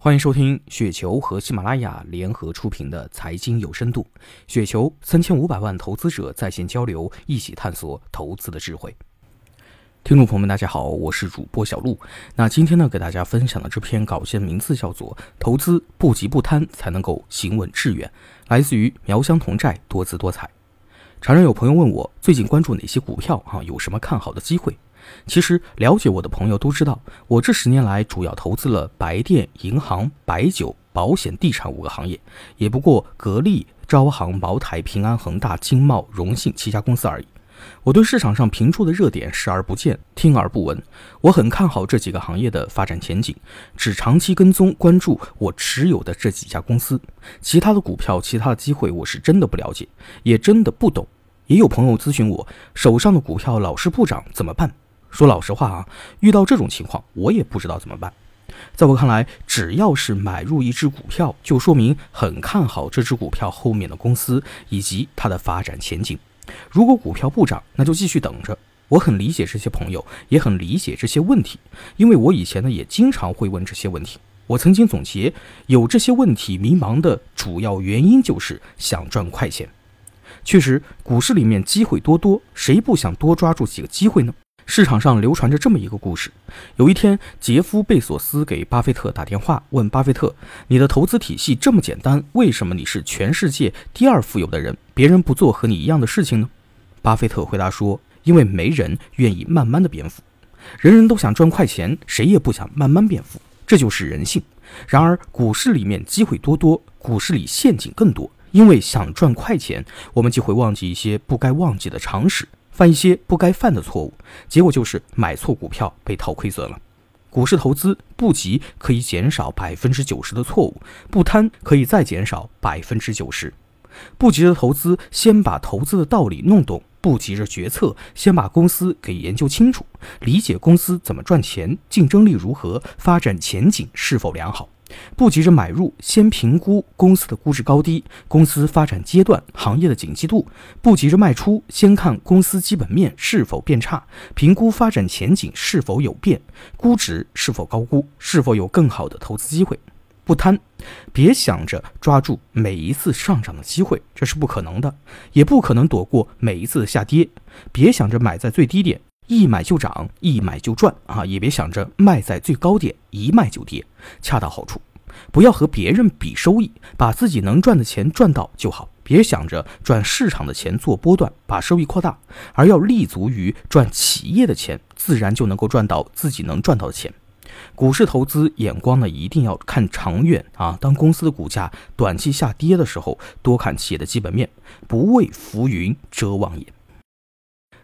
欢迎收听雪球和喜马拉雅联合出品的财经有深度。雪球三千五百万投资者在线交流，一起探索投资的智慧。听众朋友们，大家好，我是主播小璐。那今天呢，给大家分享的这篇稿件名字叫做《投资不急不贪才能够行稳致远》，来自于苗乡同寨多姿多彩。常常有朋友问我，最近关注哪些股票啊？有什么看好的机会？其实了解我的朋友都知道，我这十年来主要投资了白电、银行、白酒、保险、地产五个行业，也不过格力、招行、茅台、平安、恒大、金茂、荣信七家公司而已。我对市场上频出的热点视而不见，听而不闻。我很看好这几个行业的发展前景，只长期跟踪关注我持有的这几家公司。其他的股票、其他的机会，我是真的不了解，也真的不懂。也有朋友咨询我，手上的股票老是不涨，怎么办？说老实话啊，遇到这种情况，我也不知道怎么办。在我看来，只要是买入一只股票，就说明很看好这只股票后面的公司以及它的发展前景。如果股票不涨，那就继续等着。我很理解这些朋友，也很理解这些问题，因为我以前呢也经常会问这些问题。我曾经总结，有这些问题迷茫的主要原因就是想赚快钱。确实，股市里面机会多多，谁不想多抓住几个机会呢？市场上流传着这么一个故事：有一天，杰夫·贝索斯给巴菲特打电话，问巴菲特：“你的投资体系这么简单，为什么你是全世界第二富有的人，别人不做和你一样的事情呢？”巴菲特回答说：“因为没人愿意慢慢的变富，人人都想赚快钱，谁也不想慢慢变富，这就是人性。然而，股市里面机会多多，股市里陷阱更多，因为想赚快钱，我们就会忘记一些不该忘记的常识。”犯一些不该犯的错误，结果就是买错股票被套亏损了。股市投资不急可以减少百分之九十的错误，不贪可以再减少百分之九十。不急着投资，先把投资的道理弄懂；不急着决策，先把公司给研究清楚，理解公司怎么赚钱，竞争力如何，发展前景是否良好。不急着买入，先评估公司的估值高低、公司发展阶段、行业的景气度；不急着卖出，先看公司基本面是否变差，评估发展前景是否有变，估值是否高估，是否有更好的投资机会。不贪，别想着抓住每一次上涨的机会，这是不可能的，也不可能躲过每一次的下跌。别想着买在最低点。一买就涨，一买就赚啊！也别想着卖在最高点，一卖就跌，恰到好处。不要和别人比收益，把自己能赚的钱赚到就好。别想着赚市场的钱做波段，把收益扩大，而要立足于赚企业的钱，自然就能够赚到自己能赚到的钱。股市投资眼光呢，一定要看长远啊！当公司的股价短期下跌的时候，多看企业的基本面，不为浮云遮望眼。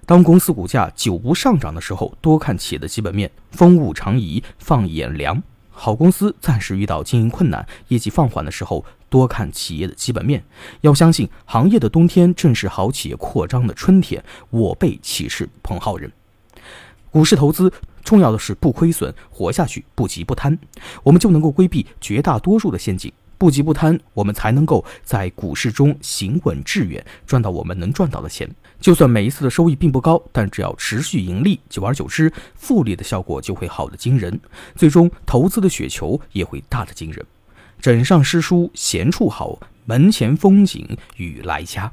当公司股价久不上涨的时候，多看企业的基本面。风物长宜放眼量，好公司暂时遇到经营困难、业绩放缓的时候，多看企业的基本面。要相信行业的冬天正是好企业扩张的春天。我辈岂是蓬蒿人？股市投资重要的是不亏损，活下去，不急不贪，我们就能够规避绝大多数的陷阱。不急不贪，我们才能够在股市中行稳致远，赚到我们能赚到的钱。就算每一次的收益并不高，但只要持续盈利，久而久之，复利的效果就会好的惊人，最终投资的雪球也会大的惊人。枕上诗书闲处好，门前风景雨来佳。